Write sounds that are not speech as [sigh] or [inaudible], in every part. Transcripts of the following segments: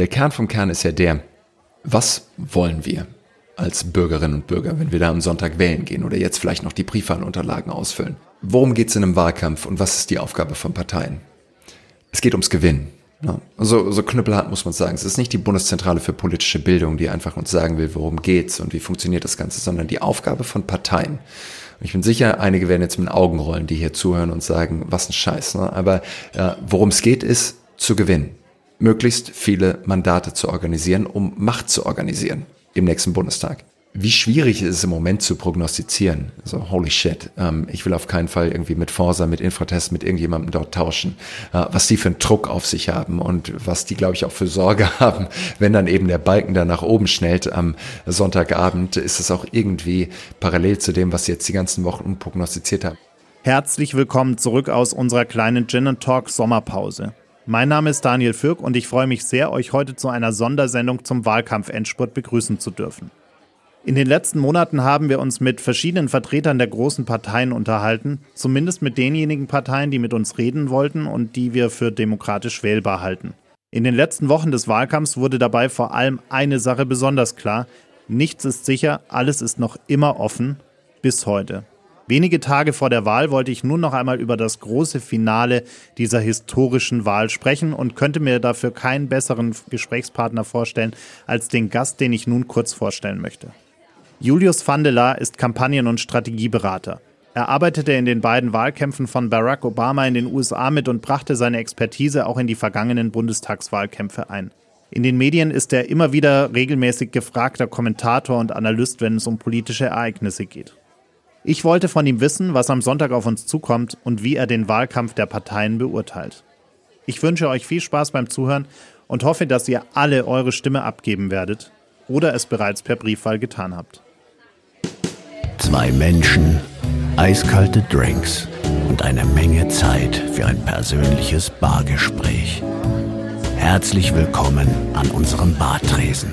Der Kern vom Kern ist ja der, was wollen wir als Bürgerinnen und Bürger, wenn wir da am Sonntag wählen gehen oder jetzt vielleicht noch die Briefwahlunterlagen ausfüllen? Worum geht es in einem Wahlkampf und was ist die Aufgabe von Parteien? Es geht ums Gewinnen. Ja, so, so knüppelhart muss man sagen. Es ist nicht die Bundeszentrale für politische Bildung, die einfach uns sagen will, worum geht's und wie funktioniert das Ganze, sondern die Aufgabe von Parteien. Und ich bin sicher, einige werden jetzt mit den Augen rollen, die hier zuhören und sagen, was ein Scheiß. Ne? Aber äh, worum es geht, ist zu gewinnen. Möglichst viele Mandate zu organisieren, um Macht zu organisieren im nächsten Bundestag wie schwierig ist es im Moment zu prognostizieren. Also holy shit, ähm, ich will auf keinen Fall irgendwie mit Forsa, mit Infratest, mit irgendjemandem dort tauschen, äh, was die für einen Druck auf sich haben und was die, glaube ich, auch für Sorge [laughs] haben, wenn dann eben der Balken da nach oben schnellt am Sonntagabend, ist es auch irgendwie parallel zu dem, was sie jetzt die ganzen Wochen prognostiziert haben. Herzlich willkommen zurück aus unserer kleinen Gin Talk Sommerpause. Mein Name ist Daniel Fürk und ich freue mich sehr, euch heute zu einer Sondersendung zum Wahlkampf-Endspurt begrüßen zu dürfen. In den letzten Monaten haben wir uns mit verschiedenen Vertretern der großen Parteien unterhalten, zumindest mit denjenigen Parteien, die mit uns reden wollten und die wir für demokratisch wählbar halten. In den letzten Wochen des Wahlkampfs wurde dabei vor allem eine Sache besonders klar. Nichts ist sicher, alles ist noch immer offen, bis heute. Wenige Tage vor der Wahl wollte ich nun noch einmal über das große Finale dieser historischen Wahl sprechen und könnte mir dafür keinen besseren Gesprächspartner vorstellen als den Gast, den ich nun kurz vorstellen möchte. Julius Vandela ist Kampagnen- und Strategieberater. Er arbeitete in den beiden Wahlkämpfen von Barack Obama in den USA mit und brachte seine Expertise auch in die vergangenen Bundestagswahlkämpfe ein. In den Medien ist er immer wieder regelmäßig gefragter Kommentator und Analyst, wenn es um politische Ereignisse geht. Ich wollte von ihm wissen, was am Sonntag auf uns zukommt und wie er den Wahlkampf der Parteien beurteilt. Ich wünsche euch viel Spaß beim Zuhören und hoffe, dass ihr alle eure Stimme abgeben werdet oder es bereits per Briefwahl getan habt. Zwei Menschen, eiskalte Drinks und eine Menge Zeit für ein persönliches Bargespräch. Herzlich willkommen an unserem Bartresen.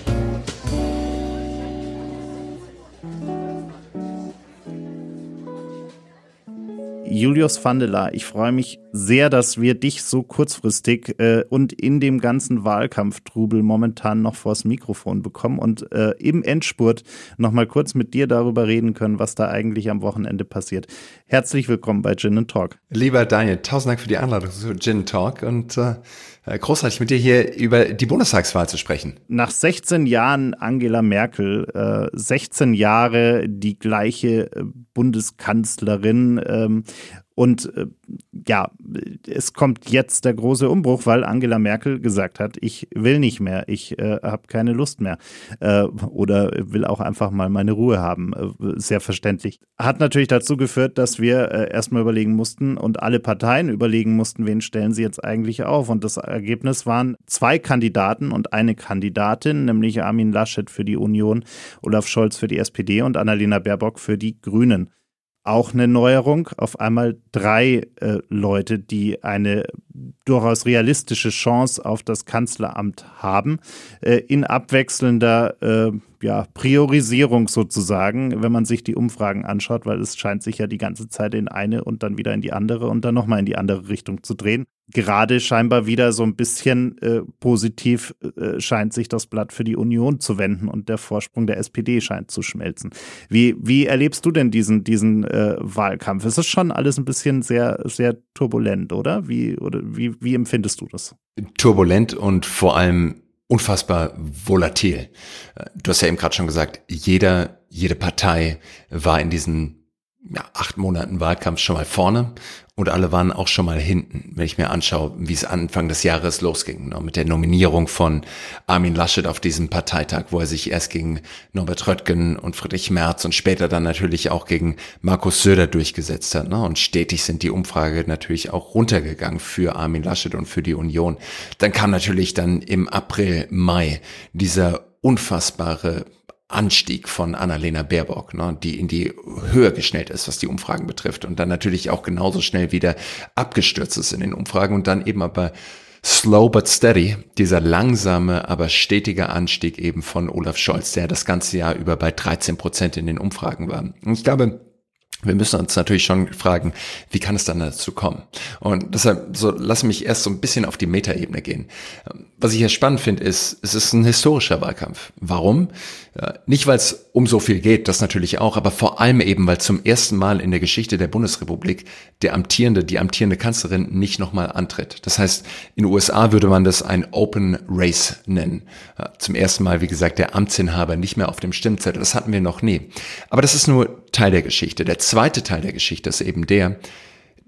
Julius Vandela, ich freue mich sehr, dass wir dich so kurzfristig äh, und in dem ganzen Wahlkampftrubel momentan noch vors Mikrofon bekommen und äh, im Endspurt noch mal kurz mit dir darüber reden können, was da eigentlich am Wochenende passiert. Herzlich willkommen bei Gin Talk. Lieber Daniel, tausend Dank für die Einladung zu Gin Talk und äh, großartig mit dir hier über die Bundestagswahl zu sprechen. Nach 16 Jahren Angela Merkel, äh, 16 Jahre die gleiche äh, Bundeskanzlerin ähm, und äh, ja, es kommt jetzt der große Umbruch, weil Angela Merkel gesagt hat, ich will nicht mehr, ich äh, habe keine Lust mehr äh, oder will auch einfach mal meine Ruhe haben. Äh, sehr verständlich. Hat natürlich dazu geführt, dass wir äh, erstmal überlegen mussten und alle Parteien überlegen mussten, wen stellen sie jetzt eigentlich auf. Und das Ergebnis waren zwei Kandidaten und eine Kandidatin, nämlich Armin Laschet für die Union, Olaf Scholz für die SPD und Annalena Baerbock für die Grünen auch eine Neuerung. Auf einmal drei äh, Leute, die eine durchaus realistische Chance auf das Kanzleramt haben, äh, in abwechselnder äh, ja, Priorisierung sozusagen, wenn man sich die Umfragen anschaut, weil es scheint sich ja die ganze Zeit in eine und dann wieder in die andere und dann nochmal in die andere Richtung zu drehen. Gerade scheinbar wieder so ein bisschen äh, positiv äh, scheint sich das Blatt für die Union zu wenden und der Vorsprung der SPD scheint zu schmelzen. Wie, wie erlebst du denn diesen, diesen äh, Wahlkampf? Es ist schon alles ein bisschen sehr, sehr turbulent, oder? Wie, oder wie, wie empfindest du das? Turbulent und vor allem unfassbar volatil. Du hast ja eben gerade schon gesagt, jeder, jede Partei war in diesen ja, acht Monaten Wahlkampf schon mal vorne und alle waren auch schon mal hinten, wenn ich mir anschaue, wie es Anfang des Jahres losging, ne, mit der Nominierung von Armin Laschet auf diesem Parteitag, wo er sich erst gegen Norbert Röttgen und Friedrich Merz und später dann natürlich auch gegen Markus Söder durchgesetzt hat. Ne, und stetig sind die Umfrage natürlich auch runtergegangen für Armin Laschet und für die Union. Dann kam natürlich dann im April, Mai dieser unfassbare Anstieg von Annalena Baerbock, ne, die in die Höhe geschnellt ist, was die Umfragen betrifft und dann natürlich auch genauso schnell wieder abgestürzt ist in den Umfragen und dann eben aber slow but steady, dieser langsame, aber stetige Anstieg eben von Olaf Scholz, der das ganze Jahr über bei 13 Prozent in den Umfragen war. Und ich glaube, wir müssen uns natürlich schon fragen, wie kann es dann dazu kommen? Und deshalb so lass mich erst so ein bisschen auf die Metaebene gehen. Was ich hier spannend finde, ist, es ist ein historischer Wahlkampf. Warum? Nicht, weil es um so viel geht, das natürlich auch, aber vor allem eben, weil zum ersten Mal in der Geschichte der Bundesrepublik der amtierende, die amtierende Kanzlerin nicht nochmal antritt. Das heißt, in den USA würde man das ein Open Race nennen. Zum ersten Mal, wie gesagt, der Amtsinhaber nicht mehr auf dem Stimmzettel. Das hatten wir noch nie. Aber das ist nur Teil der Geschichte. Der zweite Teil der Geschichte ist eben der,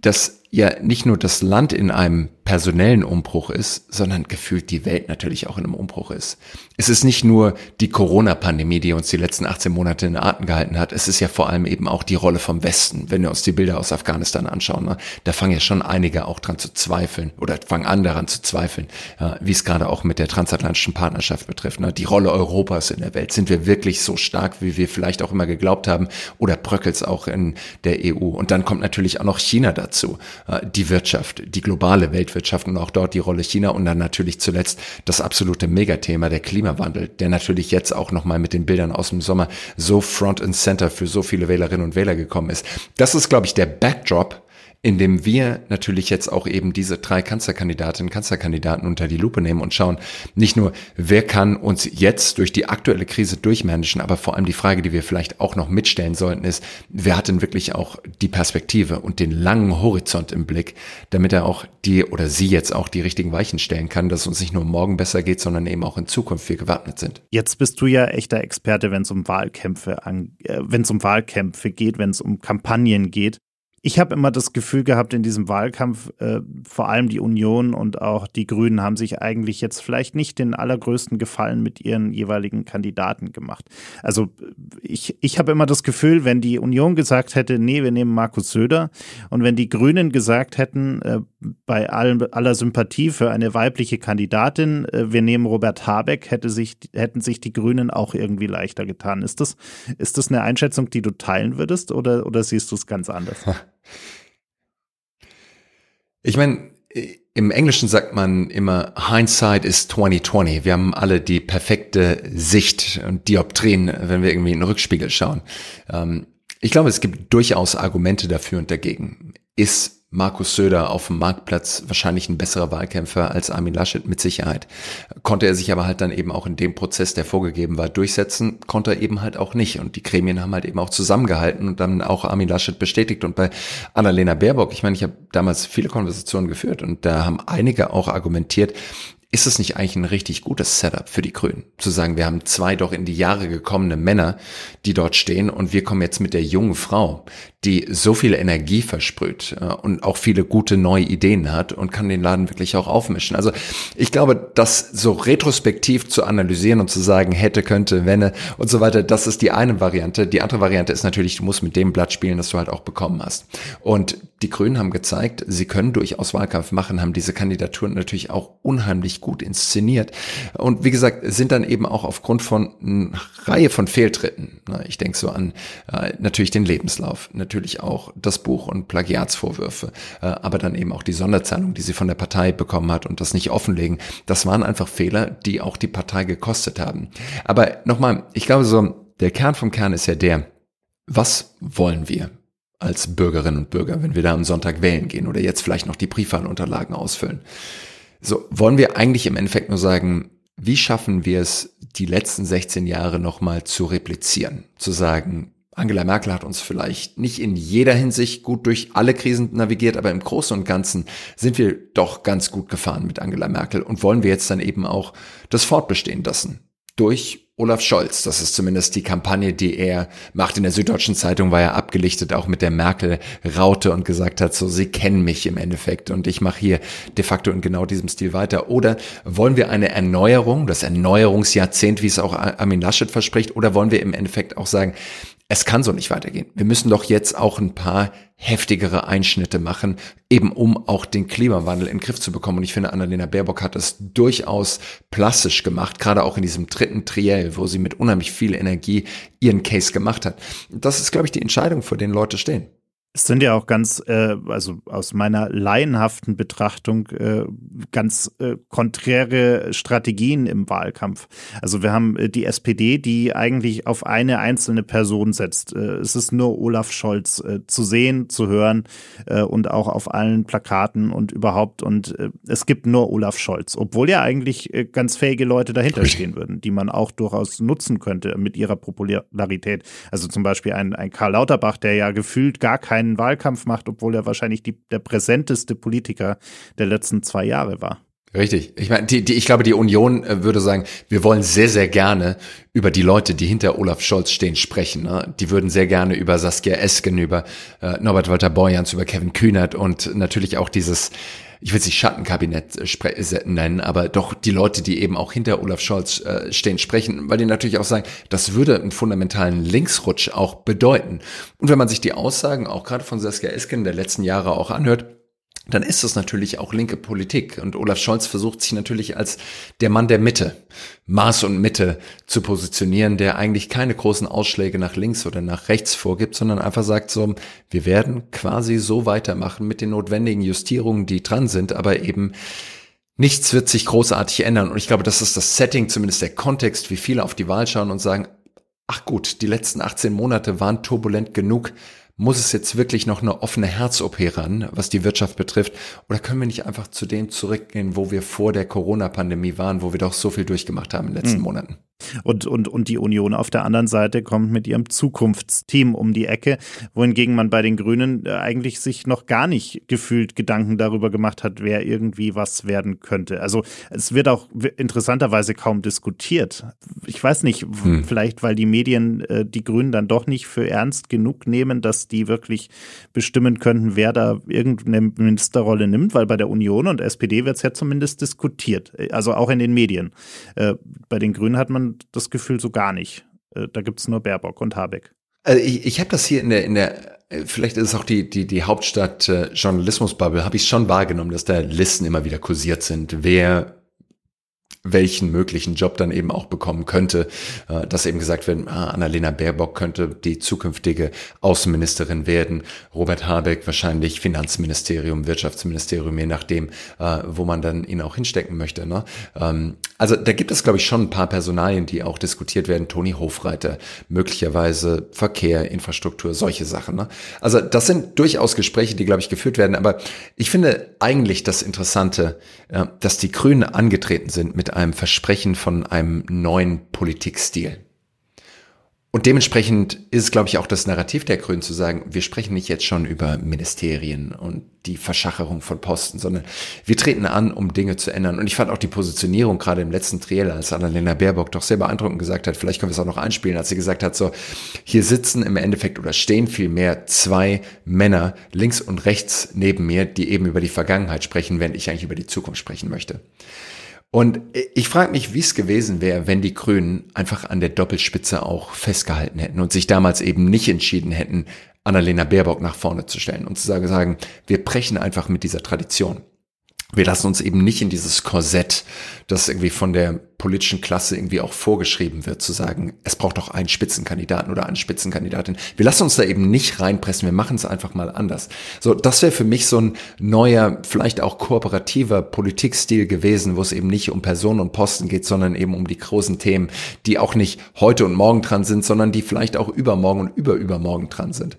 dass ja nicht nur das Land in einem personellen Umbruch ist, sondern gefühlt die Welt natürlich auch in einem Umbruch ist. Es ist nicht nur die Corona-Pandemie, die uns die letzten 18 Monate in Atem gehalten hat. Es ist ja vor allem eben auch die Rolle vom Westen. Wenn wir uns die Bilder aus Afghanistan anschauen, ne, da fangen ja schon einige auch dran zu zweifeln oder fangen an daran zu zweifeln, ja, wie es gerade auch mit der transatlantischen Partnerschaft betrifft. Ne, die Rolle Europas in der Welt. Sind wir wirklich so stark, wie wir vielleicht auch immer geglaubt haben? Oder bröckelt es auch in der EU? Und dann kommt natürlich auch noch China dazu. Äh, die Wirtschaft, die globale Weltwirtschaft und auch dort die Rolle China und dann natürlich zuletzt das absolute Megathema der Klimawandel, der natürlich jetzt auch nochmal mit den Bildern aus dem Sommer so front and center für so viele Wählerinnen und Wähler gekommen ist. Das ist, glaube ich, der Backdrop, indem wir natürlich jetzt auch eben diese drei Kanzlerkandidatinnen, Kanzlerkandidaten unter die Lupe nehmen und schauen, nicht nur, wer kann uns jetzt durch die aktuelle Krise durchmanagen, aber vor allem die Frage, die wir vielleicht auch noch mitstellen sollten, ist, wer hat denn wirklich auch die Perspektive und den langen Horizont im Blick, damit er auch die oder sie jetzt auch die richtigen Weichen stellen kann, dass es uns nicht nur morgen besser geht, sondern eben auch in Zukunft wir gewappnet sind. Jetzt bist du ja echter Experte, wenn es um Wahlkämpfe an, äh, wenn es um Wahlkämpfe geht, wenn es um Kampagnen geht ich habe immer das Gefühl gehabt in diesem Wahlkampf, äh, vor allem die Union und auch die Grünen haben sich eigentlich jetzt vielleicht nicht den allergrößten Gefallen mit ihren jeweiligen Kandidaten gemacht. Also ich, ich habe immer das Gefühl, wenn die Union gesagt hätte, nee, wir nehmen Markus Söder und wenn die Grünen gesagt hätten, äh, bei all, aller Sympathie für eine weibliche Kandidatin, äh, wir nehmen Robert Habeck, hätte sich, hätten sich die Grünen auch irgendwie leichter getan. Ist das, ist das eine Einschätzung, die du teilen würdest oder, oder siehst du es ganz anders? [laughs] Ich meine, im Englischen sagt man immer, Hindsight is 2020. Wir haben alle die perfekte Sicht und Dioptrien, wenn wir irgendwie in den Rückspiegel schauen. Ähm, ich glaube, es gibt durchaus Argumente dafür und dagegen. Ist Markus Söder auf dem Marktplatz wahrscheinlich ein besserer Wahlkämpfer als Armin Laschet mit Sicherheit. Konnte er sich aber halt dann eben auch in dem Prozess, der vorgegeben war, durchsetzen, konnte er eben halt auch nicht. Und die Gremien haben halt eben auch zusammengehalten und dann auch Armin Laschet bestätigt. Und bei Annalena Baerbock, ich meine, ich habe damals viele Konversationen geführt und da haben einige auch argumentiert, ist es nicht eigentlich ein richtig gutes Setup für die Grünen? Zu sagen, wir haben zwei doch in die Jahre gekommene Männer, die dort stehen und wir kommen jetzt mit der jungen Frau, die so viel Energie versprüht äh, und auch viele gute neue Ideen hat und kann den Laden wirklich auch aufmischen. Also ich glaube, das so retrospektiv zu analysieren und zu sagen, hätte, könnte, wenne und so weiter, das ist die eine Variante. Die andere Variante ist natürlich, du musst mit dem Blatt spielen, das du halt auch bekommen hast. Und die Grünen haben gezeigt, sie können durchaus Wahlkampf machen, haben diese Kandidaturen natürlich auch unheimlich gut inszeniert. Und wie gesagt, sind dann eben auch aufgrund von einer Reihe von Fehltritten, ne, ich denke so an äh, natürlich den Lebenslauf, natürlich natürlich auch das Buch und Plagiatsvorwürfe, äh, aber dann eben auch die Sonderzahlung, die sie von der Partei bekommen hat und das nicht offenlegen. Das waren einfach Fehler, die auch die Partei gekostet haben. Aber nochmal, ich glaube so, der Kern vom Kern ist ja der, was wollen wir? als Bürgerinnen und Bürger, wenn wir da am Sonntag wählen gehen oder jetzt vielleicht noch die Briefwahlunterlagen ausfüllen. So, wollen wir eigentlich im Endeffekt nur sagen, wie schaffen wir es, die letzten 16 Jahre nochmal zu replizieren? Zu sagen, Angela Merkel hat uns vielleicht nicht in jeder Hinsicht gut durch alle Krisen navigiert, aber im Großen und Ganzen sind wir doch ganz gut gefahren mit Angela Merkel und wollen wir jetzt dann eben auch das fortbestehen lassen. Durch Olaf Scholz. Das ist zumindest die Kampagne, die er macht. In der Süddeutschen Zeitung war er abgelichtet, auch mit der Merkel-Raute und gesagt hat, so, sie kennen mich im Endeffekt und ich mache hier de facto in genau diesem Stil weiter. Oder wollen wir eine Erneuerung, das Erneuerungsjahrzehnt, wie es auch Armin Laschet verspricht, oder wollen wir im Endeffekt auch sagen, es kann so nicht weitergehen. Wir müssen doch jetzt auch ein paar heftigere Einschnitte machen, eben um auch den Klimawandel in den Griff zu bekommen. Und ich finde, Annalena Baerbock hat das durchaus plastisch gemacht, gerade auch in diesem dritten Triell, wo sie mit unheimlich viel Energie ihren Case gemacht hat. Das ist, glaube ich, die Entscheidung, vor denen Leute stehen. Es sind ja auch ganz, äh, also aus meiner laienhaften Betrachtung, äh, ganz äh, konträre Strategien im Wahlkampf. Also wir haben äh, die SPD, die eigentlich auf eine einzelne Person setzt. Äh, es ist nur Olaf Scholz äh, zu sehen, zu hören und auch auf allen Plakaten und überhaupt. Und es gibt nur Olaf Scholz, obwohl ja eigentlich ganz fähige Leute dahinter stehen würden, die man auch durchaus nutzen könnte mit ihrer Popularität. Also zum Beispiel ein, ein Karl Lauterbach, der ja gefühlt gar keinen keinen Wahlkampf macht, obwohl er wahrscheinlich die, der präsenteste Politiker der letzten zwei Jahre war. Richtig. Ich meine, die, die, ich glaube, die Union äh, würde sagen, wir wollen sehr, sehr gerne über die Leute, die hinter Olaf Scholz stehen, sprechen. Ne? Die würden sehr gerne über Saskia Esken, über äh, Norbert Walter Borjans, über Kevin Kühnert und natürlich auch dieses ich will es nicht Schattenkabinett äh, nennen, aber doch die Leute, die eben auch hinter Olaf Scholz äh, stehen, sprechen, weil die natürlich auch sagen, das würde einen fundamentalen Linksrutsch auch bedeuten. Und wenn man sich die Aussagen auch gerade von Saskia Esken der letzten Jahre auch anhört, dann ist es natürlich auch linke Politik. Und Olaf Scholz versucht sich natürlich als der Mann der Mitte, Maß und Mitte zu positionieren, der eigentlich keine großen Ausschläge nach links oder nach rechts vorgibt, sondern einfach sagt so, wir werden quasi so weitermachen mit den notwendigen Justierungen, die dran sind, aber eben nichts wird sich großartig ändern. Und ich glaube, das ist das Setting, zumindest der Kontext, wie viele auf die Wahl schauen und sagen, ach gut, die letzten 18 Monate waren turbulent genug muss es jetzt wirklich noch eine offene Herz-OP ran, was die Wirtschaft betrifft? Oder können wir nicht einfach zu dem zurückgehen, wo wir vor der Corona-Pandemie waren, wo wir doch so viel durchgemacht haben in den letzten mhm. Monaten? Und, und, und die Union auf der anderen Seite kommt mit ihrem Zukunftsteam um die Ecke, wohingegen man bei den Grünen äh, eigentlich sich noch gar nicht gefühlt Gedanken darüber gemacht hat, wer irgendwie was werden könnte. Also es wird auch interessanterweise kaum diskutiert. Ich weiß nicht, hm. vielleicht weil die Medien äh, die Grünen dann doch nicht für ernst genug nehmen, dass die wirklich bestimmen könnten, wer da irgendeine Ministerrolle nimmt, weil bei der Union und SPD wird es ja zumindest diskutiert, äh, also auch in den Medien. Äh, bei den Grünen hat man das Gefühl so gar nicht. Äh, da gibt es nur Baerbock und Habeck. Also ich, ich habe das hier in der, in der, äh, vielleicht ist es auch die, die, die Hauptstadt äh, Journalismusbubble, habe ich schon wahrgenommen, dass da Listen immer wieder kursiert sind, wer welchen möglichen Job dann eben auch bekommen könnte, äh, dass eben gesagt wird, ah, Annalena Baerbock könnte die zukünftige Außenministerin werden, Robert Habeck wahrscheinlich Finanzministerium, Wirtschaftsministerium, je nachdem, äh, wo man dann ihn auch hinstecken möchte. Ne? Ähm, also da gibt es, glaube ich, schon ein paar Personalien, die auch diskutiert werden. Toni Hofreiter, möglicherweise Verkehr, Infrastruktur, solche Sachen. Ne? Also das sind durchaus Gespräche, die, glaube ich, geführt werden. Aber ich finde eigentlich das Interessante, dass die Grünen angetreten sind mit einem Versprechen von einem neuen Politikstil. Und dementsprechend ist glaube ich, auch das Narrativ der Grünen zu sagen, wir sprechen nicht jetzt schon über Ministerien und die Verschacherung von Posten, sondern wir treten an, um Dinge zu ändern. Und ich fand auch die Positionierung gerade im letzten Triell, als Annalena Baerbock doch sehr beeindruckend gesagt hat, vielleicht können wir es auch noch einspielen, als sie gesagt hat, so, hier sitzen im Endeffekt oder stehen vielmehr zwei Männer links und rechts neben mir, die eben über die Vergangenheit sprechen, während ich eigentlich über die Zukunft sprechen möchte. Und ich frage mich, wie es gewesen wäre, wenn die Grünen einfach an der Doppelspitze auch festgehalten hätten und sich damals eben nicht entschieden hätten, Annalena Baerbock nach vorne zu stellen und zu sagen, sagen wir brechen einfach mit dieser Tradition wir lassen uns eben nicht in dieses Korsett, das irgendwie von der politischen Klasse irgendwie auch vorgeschrieben wird, zu sagen, es braucht doch einen Spitzenkandidaten oder eine Spitzenkandidatin. Wir lassen uns da eben nicht reinpressen, wir machen es einfach mal anders. So, das wäre für mich so ein neuer, vielleicht auch kooperativer Politikstil gewesen, wo es eben nicht um Personen und Posten geht, sondern eben um die großen Themen, die auch nicht heute und morgen dran sind, sondern die vielleicht auch übermorgen und überübermorgen dran sind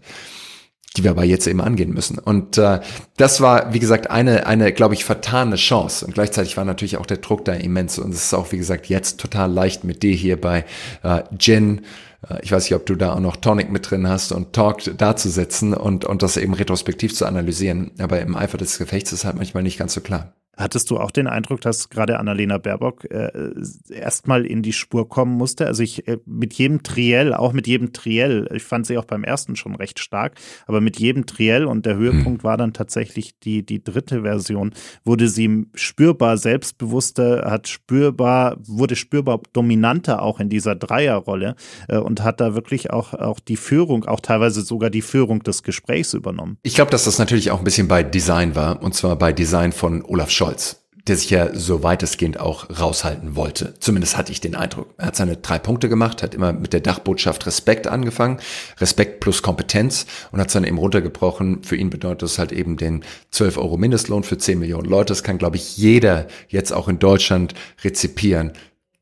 die wir aber jetzt eben angehen müssen. Und äh, das war, wie gesagt, eine, eine, glaube ich, vertane Chance. Und gleichzeitig war natürlich auch der Druck da immens. Und es ist auch, wie gesagt, jetzt total leicht mit dir hier bei äh, Gin. Äh, ich weiß nicht, ob du da auch noch Tonic mit drin hast und Talk da zu setzen und, und das eben retrospektiv zu analysieren. Aber im Eifer des Gefechts ist halt manchmal nicht ganz so klar. Hattest du auch den Eindruck, dass gerade Annalena Baerbock äh, erstmal in die Spur kommen musste? Also ich äh, mit jedem Triell, auch mit jedem Triell, ich fand sie auch beim ersten schon recht stark, aber mit jedem Triell und der Höhepunkt hm. war dann tatsächlich die, die dritte Version, wurde sie spürbar selbstbewusster, hat spürbar, wurde spürbar dominanter auch in dieser Dreierrolle äh, und hat da wirklich auch, auch die Führung, auch teilweise sogar die Führung des Gesprächs übernommen. Ich glaube, dass das natürlich auch ein bisschen bei Design war und zwar bei Design von Olaf Scholz. Scholz, der sich ja so weitestgehend auch raushalten wollte. Zumindest hatte ich den Eindruck. Er hat seine drei Punkte gemacht, hat immer mit der Dachbotschaft Respekt angefangen, Respekt plus Kompetenz und hat es dann eben runtergebrochen. Für ihn bedeutet das halt eben den 12 Euro Mindestlohn für 10 Millionen Leute. Das kann, glaube ich, jeder jetzt auch in Deutschland rezipieren.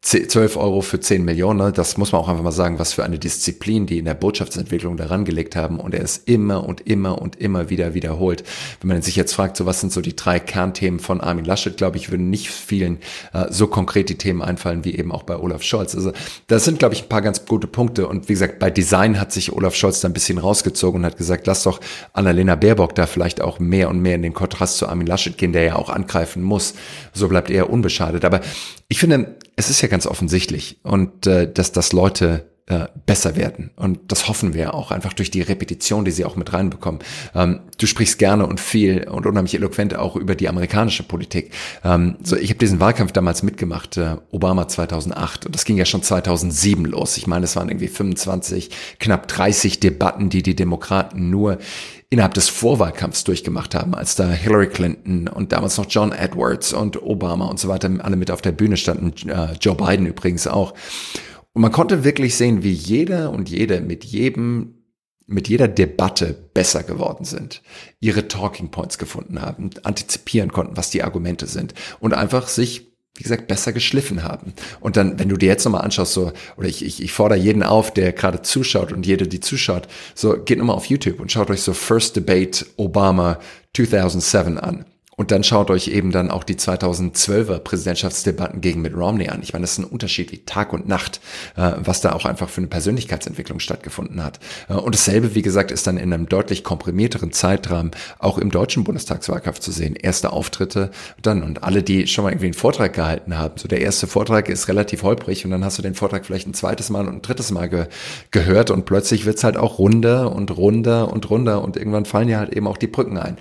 12 Euro für 10 Millionen, ne? das muss man auch einfach mal sagen, was für eine Disziplin die in der Botschaftsentwicklung daran gelegt haben und er ist immer und immer und immer wieder wiederholt. Wenn man sich jetzt fragt, so was sind so die drei Kernthemen von Armin Laschet, glaube ich, würden nicht vielen äh, so konkret die Themen einfallen wie eben auch bei Olaf Scholz. Also das sind, glaube ich, ein paar ganz gute Punkte und wie gesagt, bei Design hat sich Olaf Scholz da ein bisschen rausgezogen und hat gesagt, lass doch Annalena Baerbock da vielleicht auch mehr und mehr in den Kontrast zu Armin Laschet gehen, der ja auch angreifen muss. So bleibt er unbeschadet. Aber ich finde, es ist ja ganz offensichtlich und äh, dass das Leute äh, besser werden. Und das hoffen wir auch einfach durch die Repetition, die sie auch mit reinbekommen. Ähm, du sprichst gerne und viel und unheimlich eloquent auch über die amerikanische Politik. Ähm, so, ich habe diesen Wahlkampf damals mitgemacht, äh, Obama 2008. Und das ging ja schon 2007 los. Ich meine, es waren irgendwie 25, knapp 30 Debatten, die die Demokraten nur innerhalb des Vorwahlkampfs durchgemacht haben, als da Hillary Clinton und damals noch John Edwards und Obama und so weiter alle mit auf der Bühne standen, äh, Joe Biden übrigens auch. Und man konnte wirklich sehen, wie jeder und jede mit jedem mit jeder Debatte besser geworden sind, ihre Talking Points gefunden haben, antizipieren konnten, was die Argumente sind und einfach sich wie gesagt, besser geschliffen haben. Und dann, wenn du dir jetzt nochmal anschaust, so, oder ich, ich, ich fordere jeden auf, der gerade zuschaut und jede, die zuschaut, so, geht nochmal auf YouTube und schaut euch so First Debate Obama 2007 an. Und dann schaut euch eben dann auch die 2012er Präsidentschaftsdebatten gegen Mitt Romney an. Ich meine, das ist ein Unterschied wie Tag und Nacht, äh, was da auch einfach für eine Persönlichkeitsentwicklung stattgefunden hat. Äh, und dasselbe, wie gesagt, ist dann in einem deutlich komprimierteren Zeitrahmen auch im deutschen Bundestagswahlkampf zu sehen. Erste Auftritte dann und alle, die schon mal irgendwie einen Vortrag gehalten haben. So der erste Vortrag ist relativ holprig und dann hast du den Vortrag vielleicht ein zweites Mal und ein drittes Mal ge gehört und plötzlich wird's halt auch runder und runder und runder und irgendwann fallen ja halt eben auch die Brücken ein.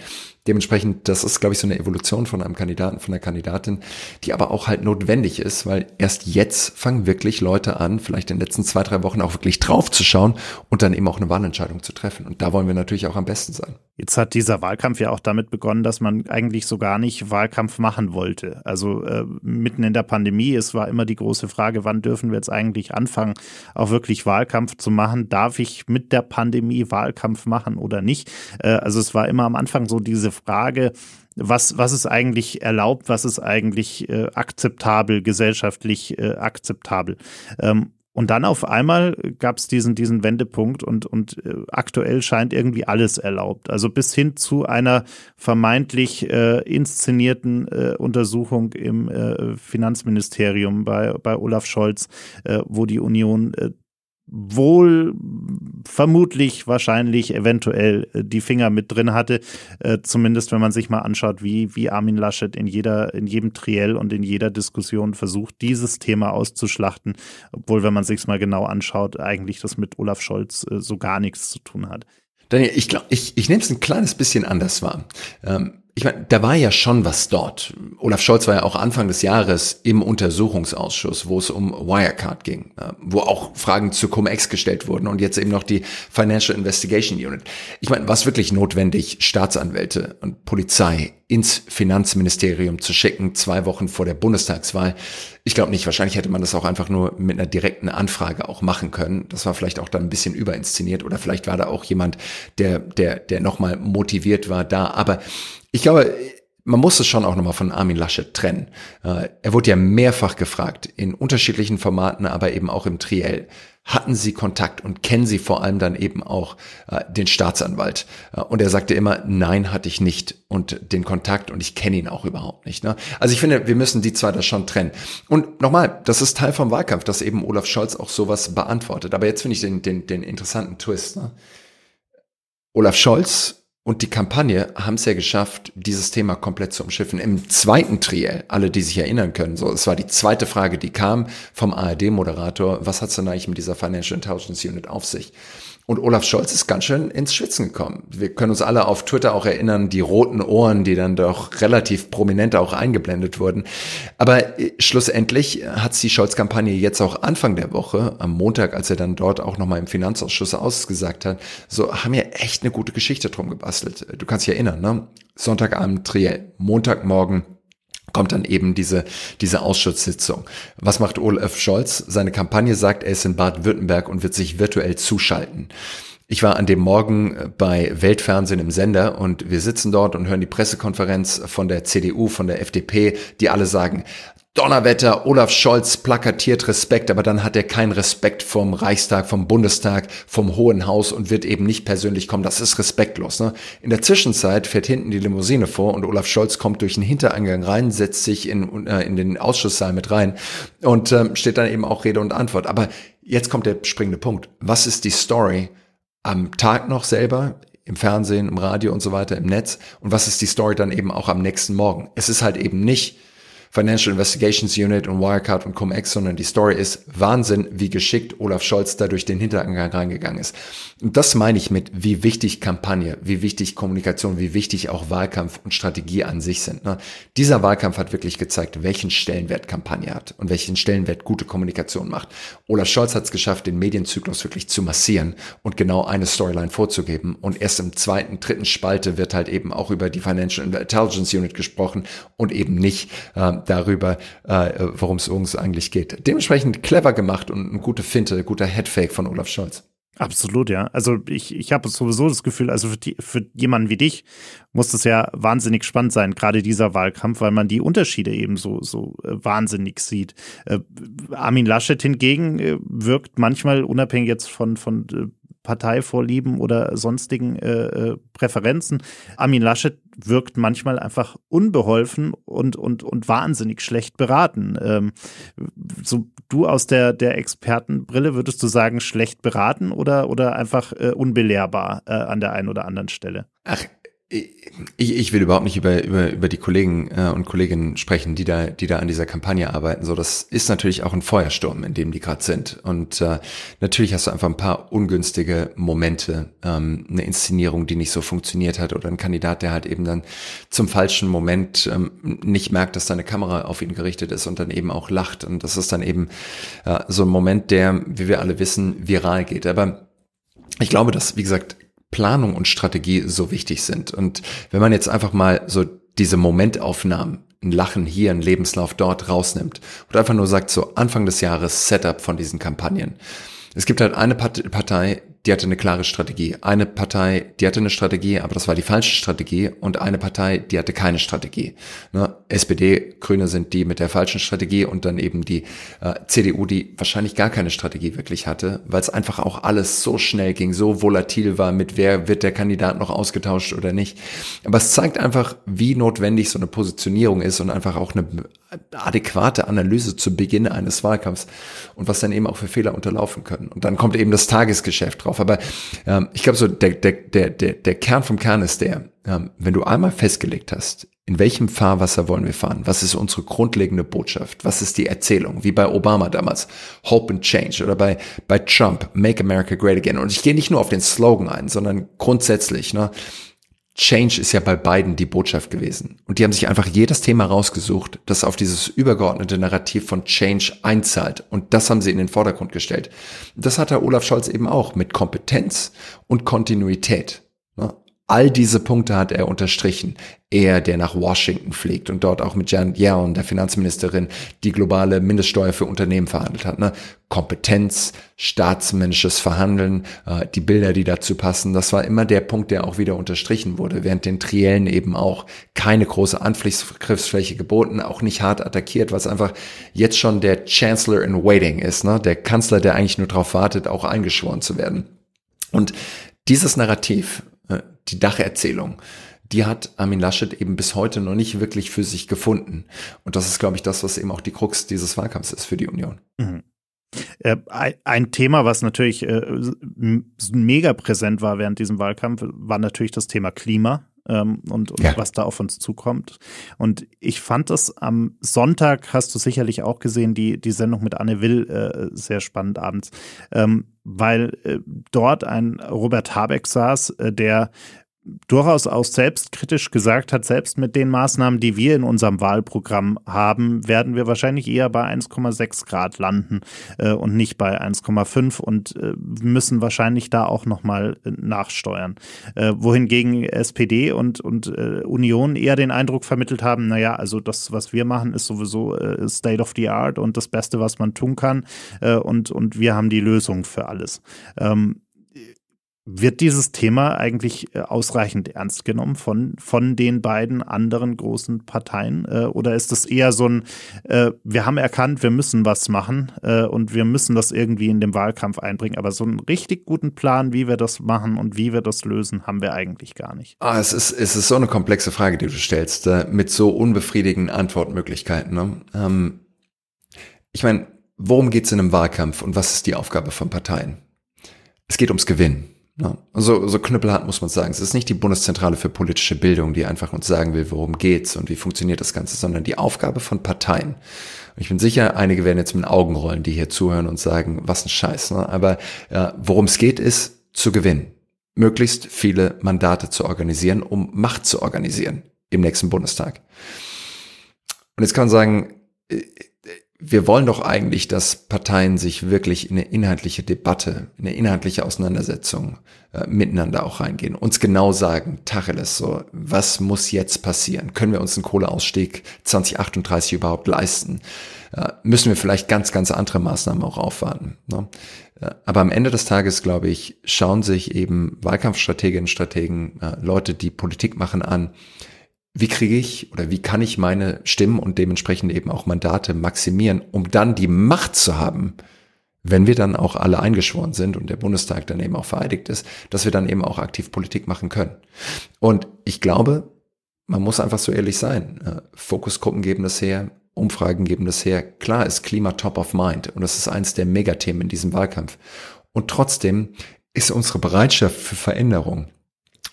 Dementsprechend, das ist, glaube ich, so eine Evolution von einem Kandidaten, von einer Kandidatin, die aber auch halt notwendig ist, weil erst jetzt fangen wirklich Leute an, vielleicht in den letzten zwei, drei Wochen auch wirklich drauf zu schauen und dann eben auch eine Wahlentscheidung zu treffen. Und da wollen wir natürlich auch am besten sein. Jetzt hat dieser Wahlkampf ja auch damit begonnen, dass man eigentlich so gar nicht Wahlkampf machen wollte. Also äh, mitten in der Pandemie, es war immer die große Frage, wann dürfen wir jetzt eigentlich anfangen, auch wirklich Wahlkampf zu machen? Darf ich mit der Pandemie Wahlkampf machen oder nicht? Äh, also es war immer am Anfang so diese Frage, was, was ist eigentlich erlaubt, was ist eigentlich äh, akzeptabel, gesellschaftlich äh, akzeptabel. Ähm, und dann auf einmal gab es diesen, diesen Wendepunkt und, und äh, aktuell scheint irgendwie alles erlaubt. Also bis hin zu einer vermeintlich äh, inszenierten äh, Untersuchung im äh, Finanzministerium bei, bei Olaf Scholz, äh, wo die Union äh, wohl vermutlich, wahrscheinlich, eventuell äh, die Finger mit drin hatte. Äh, zumindest wenn man sich mal anschaut, wie, wie Armin Laschet in jeder, in jedem Triell und in jeder Diskussion versucht, dieses Thema auszuschlachten, obwohl, wenn man sich mal genau anschaut, eigentlich das mit Olaf Scholz äh, so gar nichts zu tun hat. Daniel, ich glaube, ich, ich nehme es ein kleines bisschen anders wahr. Ähm, ich meine, da war ja schon was dort. Olaf Scholz war ja auch Anfang des Jahres im Untersuchungsausschuss, wo es um Wirecard ging, äh, wo auch Fragen zu Cum-Ex gestellt wurden und jetzt eben noch die Financial Investigation Unit. Ich meine, was wirklich notwendig, Staatsanwälte und Polizei ins Finanzministerium zu schicken, zwei Wochen vor der Bundestagswahl. Ich glaube nicht. Wahrscheinlich hätte man das auch einfach nur mit einer direkten Anfrage auch machen können. Das war vielleicht auch dann ein bisschen überinszeniert oder vielleicht war da auch jemand, der, der, der nochmal motiviert war da. Aber ich glaube, man muss es schon auch nochmal von Armin Laschet trennen. Äh, er wurde ja mehrfach gefragt, in unterschiedlichen Formaten, aber eben auch im Triell. Hatten Sie Kontakt und kennen Sie vor allem dann eben auch äh, den Staatsanwalt? Äh, und er sagte immer, nein, hatte ich nicht und den Kontakt und ich kenne ihn auch überhaupt nicht. Ne? Also ich finde, wir müssen die zwei da schon trennen. Und nochmal, das ist Teil vom Wahlkampf, dass eben Olaf Scholz auch sowas beantwortet. Aber jetzt finde ich den, den, den interessanten Twist. Ne? Olaf Scholz und die Kampagne haben es ja geschafft, dieses Thema komplett zu umschiffen. Im zweiten Triell, alle, die sich erinnern können, so, es war die zweite Frage, die kam vom ARD-Moderator, was hat es denn eigentlich mit dieser Financial Intelligence Unit auf sich? Und Olaf Scholz ist ganz schön ins Schwitzen gekommen. Wir können uns alle auf Twitter auch erinnern, die roten Ohren, die dann doch relativ prominent auch eingeblendet wurden. Aber äh, schlussendlich hat die Scholz-Kampagne jetzt auch Anfang der Woche, am Montag, als er dann dort auch nochmal im Finanzausschuss ausgesagt hat, so haben wir echt eine gute Geschichte drum gebastelt. Du kannst dich erinnern, ne? Sonntagabend Triell, Montagmorgen kommt dann eben diese, diese Ausschusssitzung. Was macht Olaf Scholz? Seine Kampagne sagt, er ist in Baden-Württemberg und wird sich virtuell zuschalten. Ich war an dem Morgen bei Weltfernsehen im Sender und wir sitzen dort und hören die Pressekonferenz von der CDU, von der FDP, die alle sagen, Donnerwetter, Olaf Scholz plakatiert Respekt, aber dann hat er keinen Respekt vom Reichstag, vom Bundestag, vom Hohen Haus und wird eben nicht persönlich kommen. Das ist respektlos. Ne? In der Zwischenzeit fährt hinten die Limousine vor und Olaf Scholz kommt durch den Hintereingang rein, setzt sich in, äh, in den Ausschusssaal mit rein und ähm, steht dann eben auch Rede und Antwort. Aber jetzt kommt der springende Punkt. Was ist die Story am Tag noch selber? im Fernsehen, im Radio und so weiter, im Netz. Und was ist die Story dann eben auch am nächsten Morgen? Es ist halt eben nicht, Financial Investigations Unit und Wirecard und Cum-Ex, sondern die Story ist Wahnsinn, wie geschickt Olaf Scholz da durch den Hintereingang reingegangen ist. Und das meine ich mit, wie wichtig Kampagne, wie wichtig Kommunikation, wie wichtig auch Wahlkampf und Strategie an sich sind. Ne? Dieser Wahlkampf hat wirklich gezeigt, welchen Stellenwert Kampagne hat und welchen Stellenwert gute Kommunikation macht. Olaf Scholz hat es geschafft, den Medienzyklus wirklich zu massieren und genau eine Storyline vorzugeben. Und erst im zweiten, dritten Spalte wird halt eben auch über die Financial Intelligence Unit gesprochen und eben nicht äh, darüber, äh, worum es uns eigentlich geht. Dementsprechend clever gemacht und eine gute Finte, guter Headfake von Olaf Scholz. Absolut, ja. Also ich, ich habe sowieso das Gefühl, also für, die, für jemanden wie dich muss das ja wahnsinnig spannend sein, gerade dieser Wahlkampf, weil man die Unterschiede eben so, so äh, wahnsinnig sieht. Äh, Armin Laschet hingegen äh, wirkt manchmal unabhängig jetzt von, von Parteivorlieben oder sonstigen äh, äh, Präferenzen. Armin Laschet wirkt manchmal einfach unbeholfen und, und, und wahnsinnig schlecht beraten. Ähm, so du aus der, der Expertenbrille würdest du sagen, schlecht beraten oder, oder einfach äh, unbelehrbar äh, an der einen oder anderen Stelle? Ach, ich, ich will überhaupt nicht über, über, über die Kollegen äh, und Kolleginnen sprechen, die da, die da an dieser Kampagne arbeiten. So, das ist natürlich auch ein Feuersturm, in dem die gerade sind. Und äh, natürlich hast du einfach ein paar ungünstige Momente, ähm, eine Inszenierung, die nicht so funktioniert hat, oder ein Kandidat, der halt eben dann zum falschen Moment ähm, nicht merkt, dass deine Kamera auf ihn gerichtet ist und dann eben auch lacht. Und das ist dann eben äh, so ein Moment, der, wie wir alle wissen, viral geht. Aber ich glaube, dass, wie gesagt, Planung und Strategie so wichtig sind. Und wenn man jetzt einfach mal so diese Momentaufnahmen, ein Lachen hier, ein Lebenslauf dort rausnimmt und einfach nur sagt, so Anfang des Jahres Setup von diesen Kampagnen. Es gibt halt eine Partei, die hatte eine klare Strategie. Eine Partei, die hatte eine Strategie, aber das war die falsche Strategie. Und eine Partei, die hatte keine Strategie. Ne? SPD, Grüne sind die mit der falschen Strategie und dann eben die äh, CDU, die wahrscheinlich gar keine Strategie wirklich hatte, weil es einfach auch alles so schnell ging, so volatil war, mit wer wird der Kandidat noch ausgetauscht oder nicht. Aber es zeigt einfach, wie notwendig so eine Positionierung ist und einfach auch eine adäquate Analyse zu Beginn eines Wahlkampfs und was dann eben auch für Fehler unterlaufen können. Und dann kommt eben das Tagesgeschäft drauf. Aber ähm, ich glaube so, der, der, der, der, der Kern vom Kern ist der, ähm, wenn du einmal festgelegt hast, in welchem Fahrwasser wollen wir fahren? Was ist unsere grundlegende Botschaft? Was ist die Erzählung? Wie bei Obama damals, Hope and Change oder bei, bei Trump, Make America Great Again. Und ich gehe nicht nur auf den Slogan ein, sondern grundsätzlich, ne? Change ist ja bei beiden die Botschaft gewesen. Und die haben sich einfach jedes Thema rausgesucht, das auf dieses übergeordnete Narrativ von Change einzahlt. Und das haben sie in den Vordergrund gestellt. Das hat Herr Olaf Scholz eben auch mit Kompetenz und Kontinuität. All diese Punkte hat er unterstrichen. Er, der nach Washington fliegt und dort auch mit Janet Yellen, der Finanzministerin, die globale Mindeststeuer für Unternehmen verhandelt hat. Ne? Kompetenz, staatsmännisches Verhandeln, äh, die Bilder, die dazu passen, das war immer der Punkt, der auch wieder unterstrichen wurde, während den Triellen eben auch keine große Angriffsfläche geboten, auch nicht hart attackiert, was einfach jetzt schon der Chancellor in Waiting ist, ne? der Kanzler, der eigentlich nur darauf wartet, auch eingeschworen zu werden. Und dieses Narrativ, die Dacherzählung, die hat Armin Laschet eben bis heute noch nicht wirklich für sich gefunden. Und das ist, glaube ich, das, was eben auch die Krux dieses Wahlkampfs ist für die Union. Mhm. Äh, ein Thema, was natürlich äh, mega präsent war während diesem Wahlkampf, war natürlich das Thema Klima ähm, und, und ja. was da auf uns zukommt. Und ich fand das am Sonntag, hast du sicherlich auch gesehen, die, die Sendung mit Anne Will äh, sehr spannend abends, ähm, weil äh, dort ein Robert Habeck saß, äh, der durchaus auch selbstkritisch gesagt hat, selbst mit den Maßnahmen, die wir in unserem Wahlprogramm haben, werden wir wahrscheinlich eher bei 1,6 Grad landen äh, und nicht bei 1,5 und äh, müssen wahrscheinlich da auch nochmal äh, nachsteuern. Äh, wohingegen SPD und, und äh, Union eher den Eindruck vermittelt haben, naja, also das, was wir machen, ist sowieso äh, State of the Art und das Beste, was man tun kann äh, und, und wir haben die Lösung für alles. Ähm, wird dieses Thema eigentlich äh, ausreichend ernst genommen von, von den beiden anderen großen Parteien? Äh, oder ist es eher so ein, äh, wir haben erkannt, wir müssen was machen und wir müssen das irgendwie in den Wahlkampf einbringen, aber so einen richtig guten Plan, wie wir das machen und wie wir das lösen, haben wir eigentlich gar nicht. Ah, es, ist, es ist so eine komplexe Frage, die du stellst, mit so unbefriedigenden Antwortmöglichkeiten. Ne? Ähm, ich meine, worum geht es in einem Wahlkampf und was ist die Aufgabe von Parteien? Es geht ums Gewinnen. Ja, so, so knüppelhart muss man sagen. Es ist nicht die Bundeszentrale für politische Bildung, die einfach uns sagen will, worum geht's und wie funktioniert das Ganze, sondern die Aufgabe von Parteien. Ich bin sicher, einige werden jetzt mit den Augen rollen, die hier zuhören und sagen, was ein Scheiß. Ne? Aber ja, worum es geht, ist zu gewinnen. Möglichst viele Mandate zu organisieren, um Macht zu organisieren im nächsten Bundestag. Und jetzt kann man sagen, äh, wir wollen doch eigentlich, dass Parteien sich wirklich in eine inhaltliche Debatte, in eine inhaltliche Auseinandersetzung äh, miteinander auch reingehen. Uns genau sagen, Tacheles, so, was muss jetzt passieren? Können wir uns einen Kohleausstieg 2038 überhaupt leisten? Äh, müssen wir vielleicht ganz, ganz andere Maßnahmen auch aufwarten? Ne? Äh, aber am Ende des Tages, glaube ich, schauen sich eben Wahlkampfstrateginnen, Strategen, äh, Leute, die Politik machen, an, wie kriege ich oder wie kann ich meine Stimmen und dementsprechend eben auch Mandate maximieren, um dann die Macht zu haben, wenn wir dann auch alle eingeschworen sind und der Bundestag dann eben auch vereidigt ist, dass wir dann eben auch aktiv Politik machen können. Und ich glaube, man muss einfach so ehrlich sein. Äh, Fokusgruppen geben das her, Umfragen geben das her. Klar ist Klima top of mind und das ist eins der Megathemen in diesem Wahlkampf. Und trotzdem ist unsere Bereitschaft für Veränderung